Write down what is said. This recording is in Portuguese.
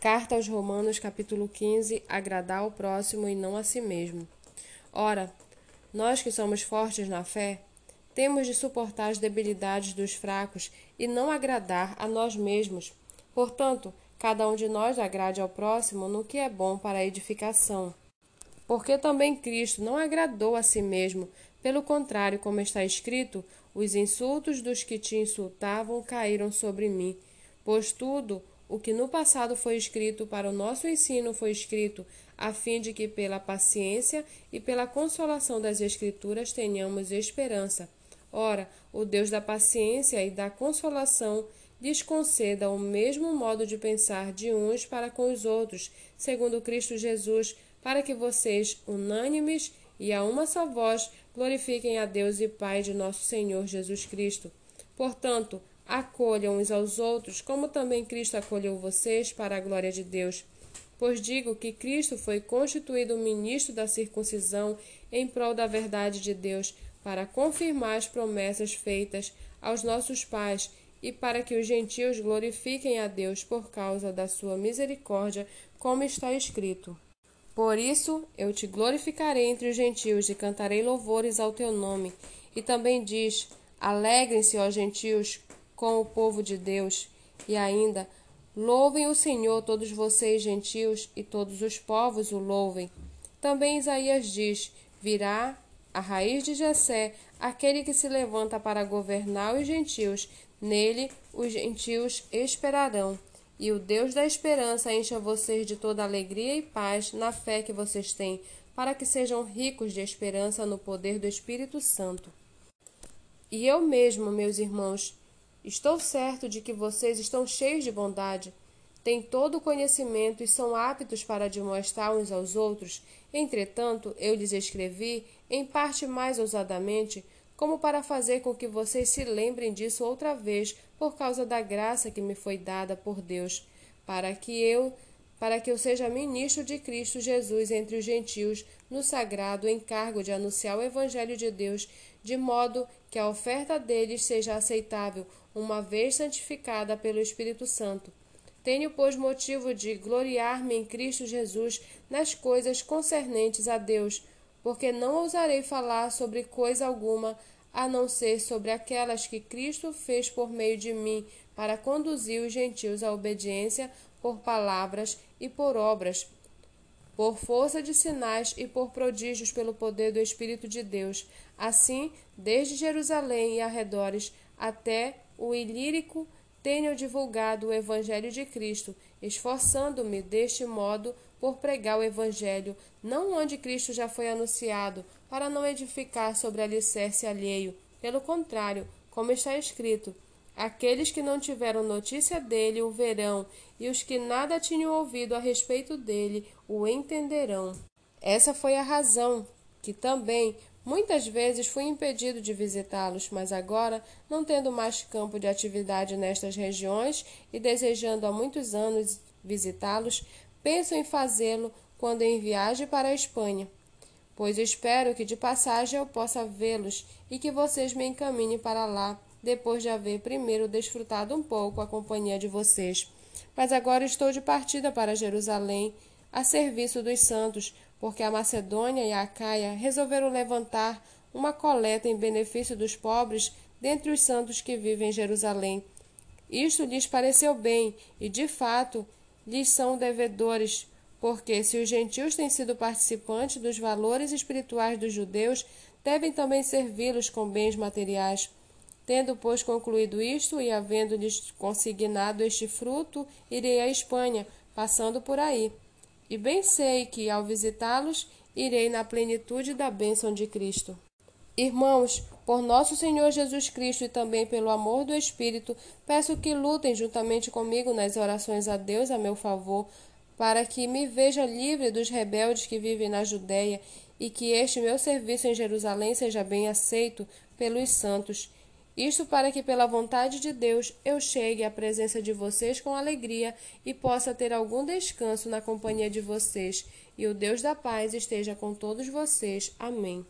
Carta aos Romanos, capítulo 15: Agradar ao próximo e não a si mesmo. Ora, nós que somos fortes na fé, temos de suportar as debilidades dos fracos e não agradar a nós mesmos. Portanto, cada um de nós agrade ao próximo no que é bom para a edificação. Porque também Cristo não agradou a si mesmo, pelo contrário, como está escrito, os insultos dos que te insultavam caíram sobre mim. Pois tudo o que no passado foi escrito para o nosso ensino foi escrito, a fim de que pela paciência e pela consolação das Escrituras tenhamos esperança. Ora, o Deus da paciência e da consolação lhes conceda o mesmo modo de pensar de uns para com os outros, segundo Cristo Jesus, para que vocês, unânimes e a uma só voz, glorifiquem a Deus e Pai de nosso Senhor Jesus Cristo. Portanto, acolham uns aos outros, como também Cristo acolheu vocês para a glória de Deus. Pois digo que Cristo foi constituído ministro da circuncisão em prol da verdade de Deus, para confirmar as promessas feitas aos nossos pais e para que os gentios glorifiquem a Deus por causa da sua misericórdia, como está escrito. Por isso eu te glorificarei entre os gentios e cantarei louvores ao teu nome. E também diz: Alegrem-se, ó gentios, com o povo de Deus. E ainda, louvem o Senhor, todos vocês gentios, e todos os povos o louvem. Também Isaías diz: Virá a raiz de Jessé, aquele que se levanta para governar os gentios. Nele os gentios esperarão. E o Deus da esperança encha vocês de toda alegria e paz na fé que vocês têm, para que sejam ricos de esperança no poder do Espírito Santo. E eu mesmo, meus irmãos, Estou certo de que vocês estão cheios de bondade, têm todo o conhecimento e são aptos para demonstrar uns aos outros. Entretanto, eu lhes escrevi, em parte mais ousadamente, como para fazer com que vocês se lembrem disso outra vez, por causa da graça que me foi dada por Deus, para que eu para que eu seja ministro de Cristo Jesus entre os gentios, no sagrado encargo de anunciar o Evangelho de Deus, de modo que a oferta deles seja aceitável, uma vez santificada pelo Espírito Santo. Tenho, pois, motivo de gloriar-me em Cristo Jesus nas coisas concernentes a Deus, porque não ousarei falar sobre coisa alguma a não ser sobre aquelas que Cristo fez por meio de mim para conduzir os gentios à obediência por palavras e por obras, por força de sinais e por prodígios pelo poder do Espírito de Deus. Assim, desde Jerusalém e arredores até o Ilírico, tenho divulgado o Evangelho de Cristo, esforçando-me deste modo por pregar o Evangelho, não onde Cristo já foi anunciado, para não edificar sobre alicerce alheio. Pelo contrário, como está escrito, Aqueles que não tiveram notícia dele o verão, e os que nada tinham ouvido a respeito dele o entenderão. Essa foi a razão que também muitas vezes fui impedido de visitá-los, mas agora, não tendo mais campo de atividade nestas regiões e desejando há muitos anos visitá-los, penso em fazê-lo quando em viagem para a Espanha, pois espero que de passagem eu possa vê-los e que vocês me encaminhem para lá depois de haver primeiro desfrutado um pouco a companhia de vocês. Mas agora estou de partida para Jerusalém, a serviço dos santos, porque a Macedônia e a Caia resolveram levantar uma coleta em benefício dos pobres dentre os santos que vivem em Jerusalém. Isto lhes pareceu bem, e de fato lhes são devedores, porque se os gentios têm sido participantes dos valores espirituais dos judeus, devem também servi-los com bens materiais. Tendo, pois, concluído isto e havendo-lhes consignado este fruto, irei à Espanha, passando por aí. E bem sei que, ao visitá-los, irei na plenitude da bênção de Cristo. Irmãos, por nosso Senhor Jesus Cristo e também pelo amor do Espírito, peço que lutem juntamente comigo nas orações a Deus a meu favor, para que me veja livre dos rebeldes que vivem na Judéia e que este meu serviço em Jerusalém seja bem aceito pelos santos isto para que, pela vontade de Deus, eu chegue à presença de vocês com alegria e possa ter algum descanso na companhia de vocês. E o Deus da paz esteja com todos vocês. Amém.